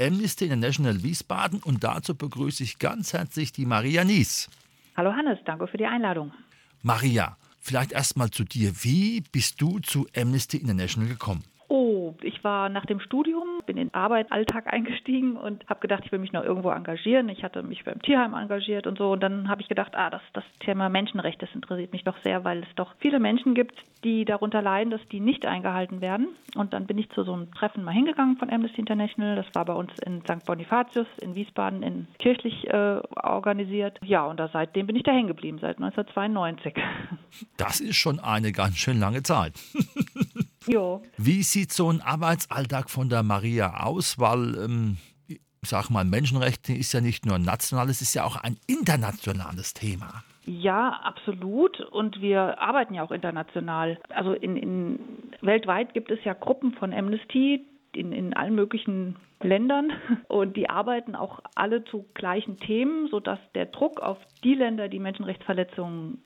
Amnesty International Wiesbaden und dazu begrüße ich ganz herzlich die Maria Nies. Hallo Hannes, danke für die Einladung. Maria, vielleicht erstmal zu dir. Wie bist du zu Amnesty International gekommen? War nach dem Studium, bin in den Arbeitsalltag eingestiegen und habe gedacht, ich will mich noch irgendwo engagieren. Ich hatte mich beim Tierheim engagiert und so. Und dann habe ich gedacht, ah, das, das Thema Menschenrecht, das interessiert mich doch sehr, weil es doch viele Menschen gibt, die darunter leiden, dass die nicht eingehalten werden. Und dann bin ich zu so einem Treffen mal hingegangen von Amnesty International. Das war bei uns in St. Bonifatius in Wiesbaden in kirchlich äh, organisiert. Ja, und da seitdem bin ich da hängen geblieben, seit 1992. Das ist schon eine ganz schön lange Zeit. Jo. Wie sieht so ein Arbeitsalltag von der Maria aus? Weil, ähm, ich sag mal, Menschenrechte ist ja nicht nur ein nationales, es ist ja auch ein internationales Thema. Ja, absolut. Und wir arbeiten ja auch international. Also in, in weltweit gibt es ja Gruppen von Amnesty in, in allen möglichen Ländern und die arbeiten auch alle zu gleichen Themen, sodass der Druck auf die Länder, die Menschenrechtsverletzungen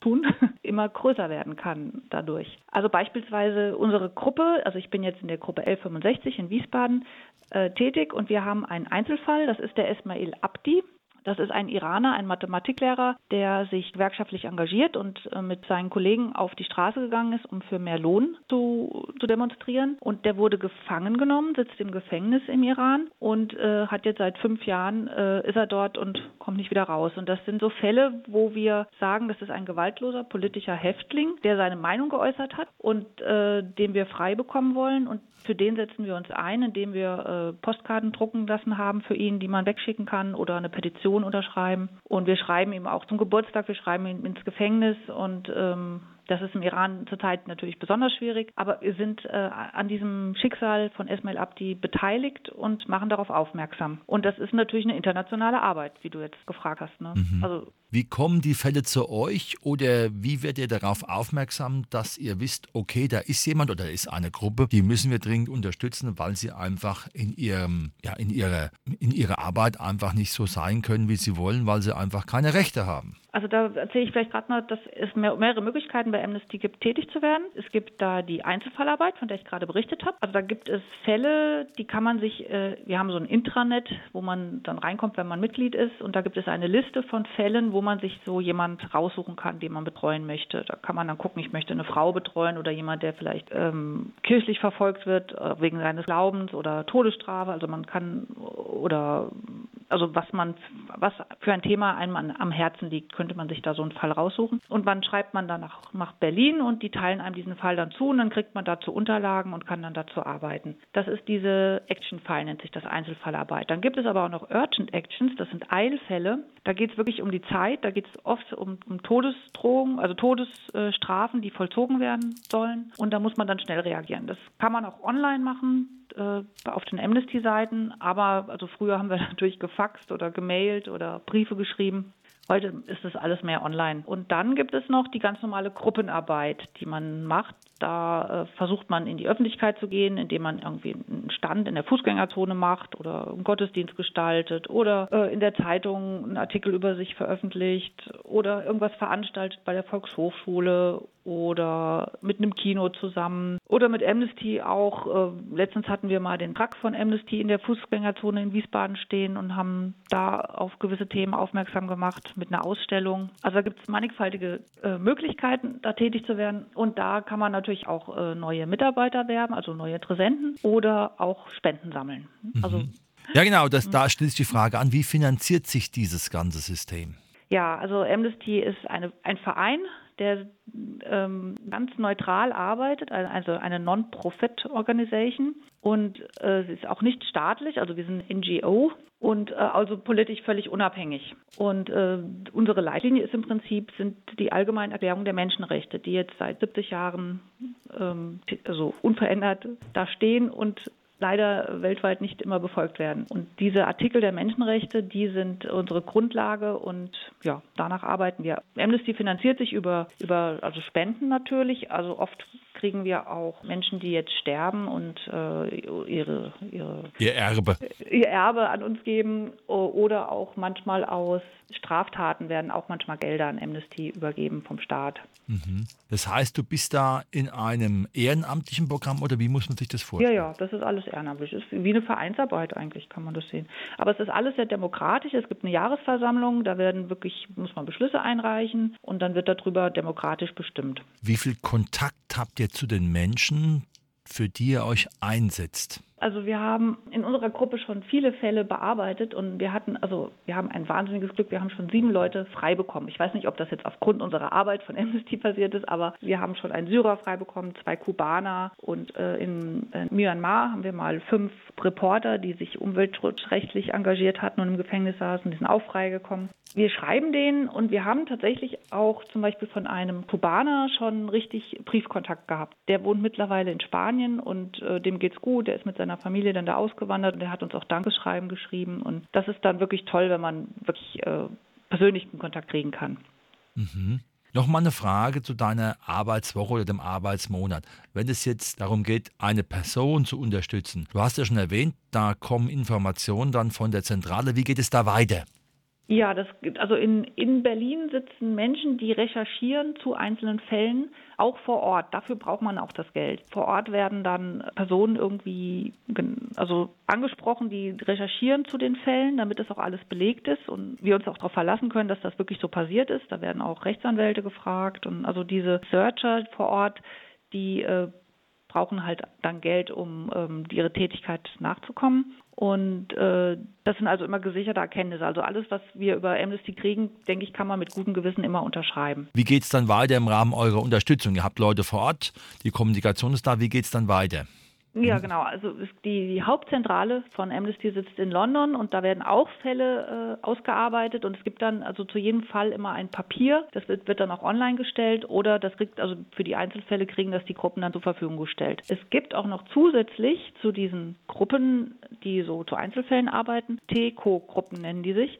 tun, immer größer werden kann dadurch. Also beispielsweise unsere Gruppe, also ich bin jetzt in der Gruppe 1165 in Wiesbaden äh, tätig und wir haben einen Einzelfall, das ist der Esmail Abdi. Das ist ein Iraner, ein Mathematiklehrer, der sich gewerkschaftlich engagiert und äh, mit seinen Kollegen auf die Straße gegangen ist, um für mehr Lohn zu, zu demonstrieren. Und der wurde gefangen genommen, sitzt im Gefängnis im Iran und äh, hat jetzt seit fünf Jahren äh, ist er dort und kommt nicht wieder raus. Und das sind so Fälle, wo wir sagen, das ist ein gewaltloser politischer Häftling, der seine Meinung geäußert hat und äh, den wir frei bekommen wollen. Und für den setzen wir uns ein, indem wir äh, Postkarten drucken lassen haben für ihn, die man wegschicken kann oder eine Petition unterschreiben. Und wir schreiben ihm auch zum Geburtstag, wir schreiben ihn ins Gefängnis und ähm, das ist im Iran zurzeit natürlich besonders schwierig, aber wir sind äh, an diesem Schicksal von Esmail Abdi beteiligt und machen darauf aufmerksam. Und das ist natürlich eine internationale Arbeit, wie du jetzt gefragt hast. Ne? Mhm. Also wie kommen die Fälle zu euch oder wie werdet ihr darauf aufmerksam, dass ihr wisst, okay, da ist jemand oder da ist eine Gruppe, die müssen wir dringend unterstützen, weil sie einfach in ihrem, ja, in ihrer, in ihrer Arbeit einfach nicht so sein können, wie sie wollen, weil sie einfach keine Rechte haben? Also da erzähle ich vielleicht gerade mal, dass es mehrere Möglichkeiten bei Amnesty gibt, tätig zu werden. Es gibt da die Einzelfallarbeit, von der ich gerade berichtet habe. Also da gibt es Fälle, die kann man sich, äh, wir haben so ein Intranet, wo man dann reinkommt, wenn man Mitglied ist. Und da gibt es eine Liste von Fällen, wo wo man sich so jemand raussuchen kann, den man betreuen möchte. Da kann man dann gucken, ich möchte eine Frau betreuen oder jemand, der vielleicht ähm, kirchlich verfolgt wird äh, wegen seines Glaubens oder Todesstrafe. Also man kann oder also was man was für ein Thema einem am Herzen liegt, könnte man sich da so einen Fall raussuchen. Und dann schreibt man dann nach, nach Berlin und die teilen einem diesen Fall dann zu und dann kriegt man dazu Unterlagen und kann dann dazu arbeiten. Das ist diese Action-File, nennt sich das Einzelfallarbeit. Dann gibt es aber auch noch Urgent Actions, das sind Eilfälle. Da geht es wirklich um die Zeit Zeit. Da geht es oft um, um Todesdrohungen, also Todesstrafen, die vollzogen werden sollen. Und da muss man dann schnell reagieren. Das kann man auch online machen äh, auf den Amnesty-Seiten. Aber also früher haben wir natürlich gefaxt oder gemailt oder Briefe geschrieben. Heute ist das alles mehr online. Und dann gibt es noch die ganz normale Gruppenarbeit, die man macht. Da äh, versucht man in die Öffentlichkeit zu gehen, indem man irgendwie einen Stand in der Fußgängerzone macht oder einen Gottesdienst gestaltet oder äh, in der Zeitung einen Artikel über sich veröffentlicht oder irgendwas veranstaltet bei der Volkshochschule oder mit einem Kino zusammen oder mit Amnesty auch. Äh, letztens hatten wir mal den Truck von Amnesty in der Fußgängerzone in Wiesbaden stehen und haben da auf gewisse Themen aufmerksam gemacht mit einer Ausstellung. Also da gibt es mannigfaltige äh, Möglichkeiten, da tätig zu werden. Und da kann man natürlich auch äh, neue Mitarbeiter werben, also neue Interessenten oder auch Spenden sammeln. Mhm. Also ja, genau, das, da stellt sich die Frage an, wie finanziert sich dieses ganze System? Ja, also Amnesty ist eine, ein Verein, der ähm, ganz neutral arbeitet, also eine Non-Profit-Organisation und äh, sie ist auch nicht staatlich, also wir sind NGO und äh, also politisch völlig unabhängig. Und äh, unsere Leitlinie ist im Prinzip sind die allgemeinen Erklärungen der Menschenrechte, die jetzt seit 70 Jahren ähm, also unverändert da stehen und leider weltweit nicht immer befolgt werden. Und diese Artikel der Menschenrechte, die sind unsere Grundlage und ja, danach arbeiten wir. Amnesty finanziert sich über, über also Spenden natürlich. Also oft kriegen wir auch Menschen, die jetzt sterben und äh, ihre, ihre, ihr Erbe ihr Erbe an uns geben oder auch manchmal aus Straftaten werden auch manchmal Gelder an Amnesty übergeben vom Staat. Mhm. Das heißt, du bist da in einem ehrenamtlichen Programm oder wie muss man sich das vorstellen? Ja, ja, das ist alles ehrenamtlich. Es ist wie eine Vereinsarbeit eigentlich, kann man das sehen. Aber es ist alles sehr demokratisch. Es gibt eine Jahresversammlung, da werden wirklich, muss man Beschlüsse einreichen und dann wird darüber demokratisch bestimmt. Wie viel Kontakt habt ihr zu den Menschen, für die ihr euch einsetzt? Also wir haben in unserer Gruppe schon viele Fälle bearbeitet und wir hatten, also wir haben ein wahnsinniges Glück, wir haben schon sieben Leute frei bekommen. Ich weiß nicht, ob das jetzt aufgrund unserer Arbeit von Amnesty passiert ist, aber wir haben schon einen Syrer frei bekommen, zwei Kubaner und äh, in, in Myanmar haben wir mal fünf Reporter, die sich umweltschutzrechtlich engagiert hatten und im Gefängnis saßen, die sind auch freigekommen. Wir schreiben denen und wir haben tatsächlich auch zum Beispiel von einem Kubaner schon richtig Briefkontakt gehabt. Der wohnt mittlerweile in Spanien und äh, dem geht's gut, der ist mit seiner seiner Familie dann da ausgewandert und er hat uns auch Dankeschreiben geschrieben. Und das ist dann wirklich toll, wenn man wirklich äh, persönlichen Kontakt kriegen kann. Mhm. Nochmal eine Frage zu deiner Arbeitswoche oder dem Arbeitsmonat. Wenn es jetzt darum geht, eine Person zu unterstützen, du hast ja schon erwähnt, da kommen Informationen dann von der Zentrale. Wie geht es da weiter? Ja, das also in, in Berlin sitzen Menschen, die recherchieren zu einzelnen Fällen, auch vor Ort. Dafür braucht man auch das Geld. Vor Ort werden dann Personen irgendwie also angesprochen, die recherchieren zu den Fällen, damit das auch alles belegt ist und wir uns auch darauf verlassen können, dass das wirklich so passiert ist. Da werden auch Rechtsanwälte gefragt und also diese Searcher vor Ort, die äh, brauchen halt dann Geld, um ähm, ihre Tätigkeit nachzukommen. Und äh, das sind also immer gesicherte Erkenntnisse. Also alles, was wir über Amnesty kriegen, denke ich, kann man mit gutem Gewissen immer unterschreiben. Wie geht es dann weiter im Rahmen eurer Unterstützung? Ihr habt Leute vor Ort, die Kommunikation ist da. Wie geht es dann weiter? Ja, mhm. genau. Also die, die, Hauptzentrale von Amnesty sitzt in London und da werden auch Fälle äh, ausgearbeitet und es gibt dann also zu jedem Fall immer ein Papier. Das wird, wird, dann auch online gestellt oder das kriegt also für die Einzelfälle kriegen das die Gruppen dann zur Verfügung gestellt. Es gibt auch noch zusätzlich zu diesen Gruppen, die so zu Einzelfällen arbeiten, TECO-Gruppen nennen die sich.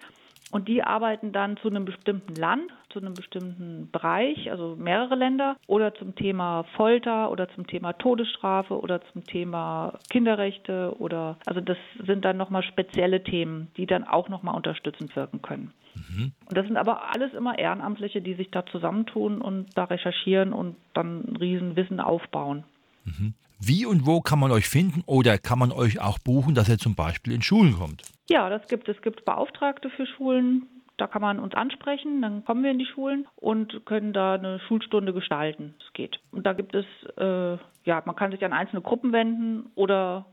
Und die arbeiten dann zu einem bestimmten Land, zu einem bestimmten Bereich, also mehrere Länder, oder zum Thema Folter oder zum Thema Todesstrafe oder zum Thema Kinderrechte oder also das sind dann nochmal spezielle Themen, die dann auch nochmal unterstützend wirken können. Mhm. Und das sind aber alles immer Ehrenamtliche, die sich da zusammentun und da recherchieren und dann ein Riesenwissen aufbauen. Mhm. Wie und wo kann man euch finden oder kann man euch auch buchen, dass ihr zum Beispiel in Schulen kommt? Ja, das gibt es. gibt Beauftragte für Schulen. Da kann man uns ansprechen, dann kommen wir in die Schulen und können da eine Schulstunde gestalten. Es geht. Und da gibt es, äh, ja, man kann sich an einzelne Gruppen wenden oder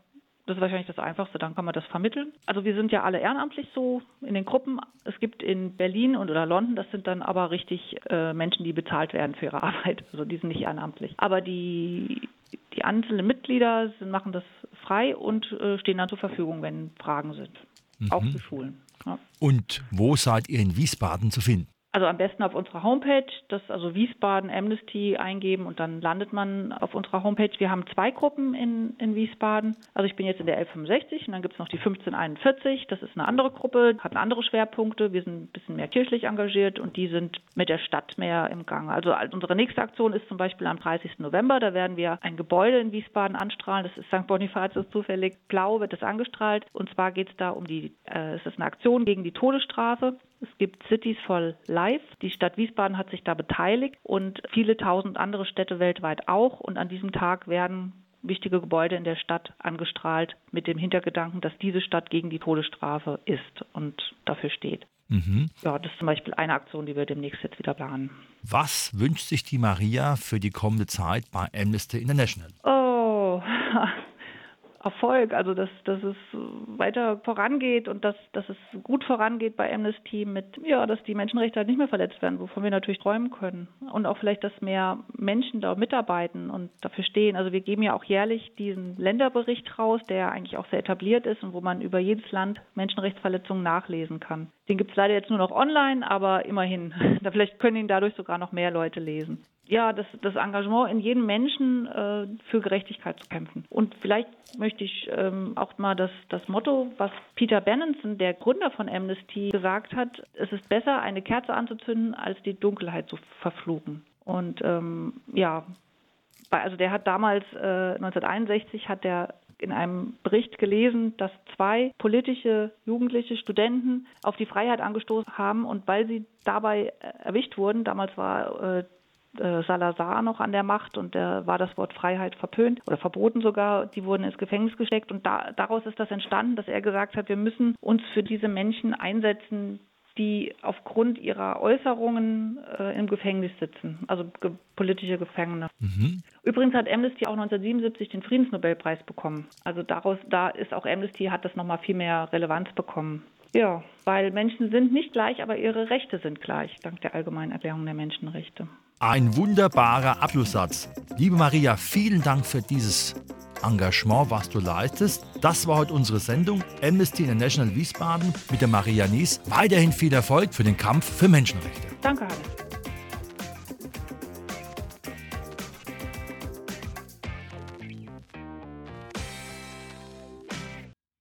das ist wahrscheinlich das Einfachste, dann kann man das vermitteln. Also wir sind ja alle ehrenamtlich so in den Gruppen. Es gibt in Berlin und oder London, das sind dann aber richtig äh, Menschen, die bezahlt werden für ihre Arbeit. Also die sind nicht ehrenamtlich. Aber die, die einzelnen Mitglieder sind, machen das frei und äh, stehen dann zur Verfügung, wenn Fragen sind mhm. auch für Schulen. Und wo seid ihr in Wiesbaden zu finden? Also am besten auf unserer Homepage, das also Wiesbaden Amnesty eingeben und dann landet man auf unserer Homepage. Wir haben zwei Gruppen in, in Wiesbaden. Also ich bin jetzt in der 1165 und dann gibt es noch die 1541. Das ist eine andere Gruppe, hat andere Schwerpunkte. Wir sind ein bisschen mehr kirchlich engagiert und die sind mit der Stadt mehr im Gang. Also unsere nächste Aktion ist zum Beispiel am 30. November. Da werden wir ein Gebäude in Wiesbaden anstrahlen. Das ist St. Bonifatius zufällig. Blau wird das angestrahlt. Und zwar geht es da um die, äh, es ist eine Aktion gegen die Todesstrafe. Es gibt Cities for Life. Die Stadt Wiesbaden hat sich da beteiligt und viele tausend andere Städte weltweit auch. Und an diesem Tag werden wichtige Gebäude in der Stadt angestrahlt mit dem Hintergedanken, dass diese Stadt gegen die Todesstrafe ist und dafür steht. Mhm. Ja, das ist zum Beispiel eine Aktion, die wir demnächst jetzt wieder planen. Was wünscht sich die Maria für die kommende Zeit bei Amnesty International? Oh, Erfolg, also dass, dass es weiter vorangeht und dass, dass es gut vorangeht bei Amnesty mit, ja, dass die Menschenrechte halt nicht mehr verletzt werden, wovon wir natürlich träumen können. Und auch vielleicht, dass mehr Menschen da mitarbeiten und dafür stehen. Also wir geben ja auch jährlich diesen Länderbericht raus, der eigentlich auch sehr etabliert ist und wo man über jedes Land Menschenrechtsverletzungen nachlesen kann. Den gibt es leider jetzt nur noch online, aber immerhin. Da vielleicht können ihn dadurch sogar noch mehr Leute lesen. ja, das, das Engagement in jedem Menschen äh, für Gerechtigkeit zu kämpfen. Und vielleicht möchte ich ähm, auch mal das, das Motto, was Peter Benenson, der Gründer von Amnesty, gesagt hat, es ist besser, eine Kerze anzuzünden, als die Dunkelheit zu verfluchen. Und ähm, ja, also der hat damals, äh, 1961, hat der in einem Bericht gelesen, dass zwei politische jugendliche Studenten auf die Freiheit angestoßen haben und weil sie dabei äh, erwischt wurden, damals war äh, äh, Salazar noch an der Macht und da war das Wort Freiheit verpönt oder verboten sogar. Die wurden ins Gefängnis gesteckt und da, daraus ist das entstanden, dass er gesagt hat, wir müssen uns für diese Menschen einsetzen, die aufgrund ihrer Äußerungen äh, im Gefängnis sitzen, also ge politische Gefangene. Mhm. Übrigens hat Amnesty auch 1977 den Friedensnobelpreis bekommen. Also daraus, da ist auch Amnesty hat das nochmal viel mehr Relevanz bekommen. Ja, weil Menschen sind nicht gleich, aber ihre Rechte sind gleich, dank der Allgemeinen Erklärung der Menschenrechte. Ein wunderbarer Abschlusssatz. Liebe Maria, vielen Dank für dieses Engagement, was du leistest. Das war heute unsere Sendung Amnesty International Wiesbaden mit der Maria Nies. Weiterhin viel Erfolg für den Kampf für Menschenrechte. Danke, Hannes.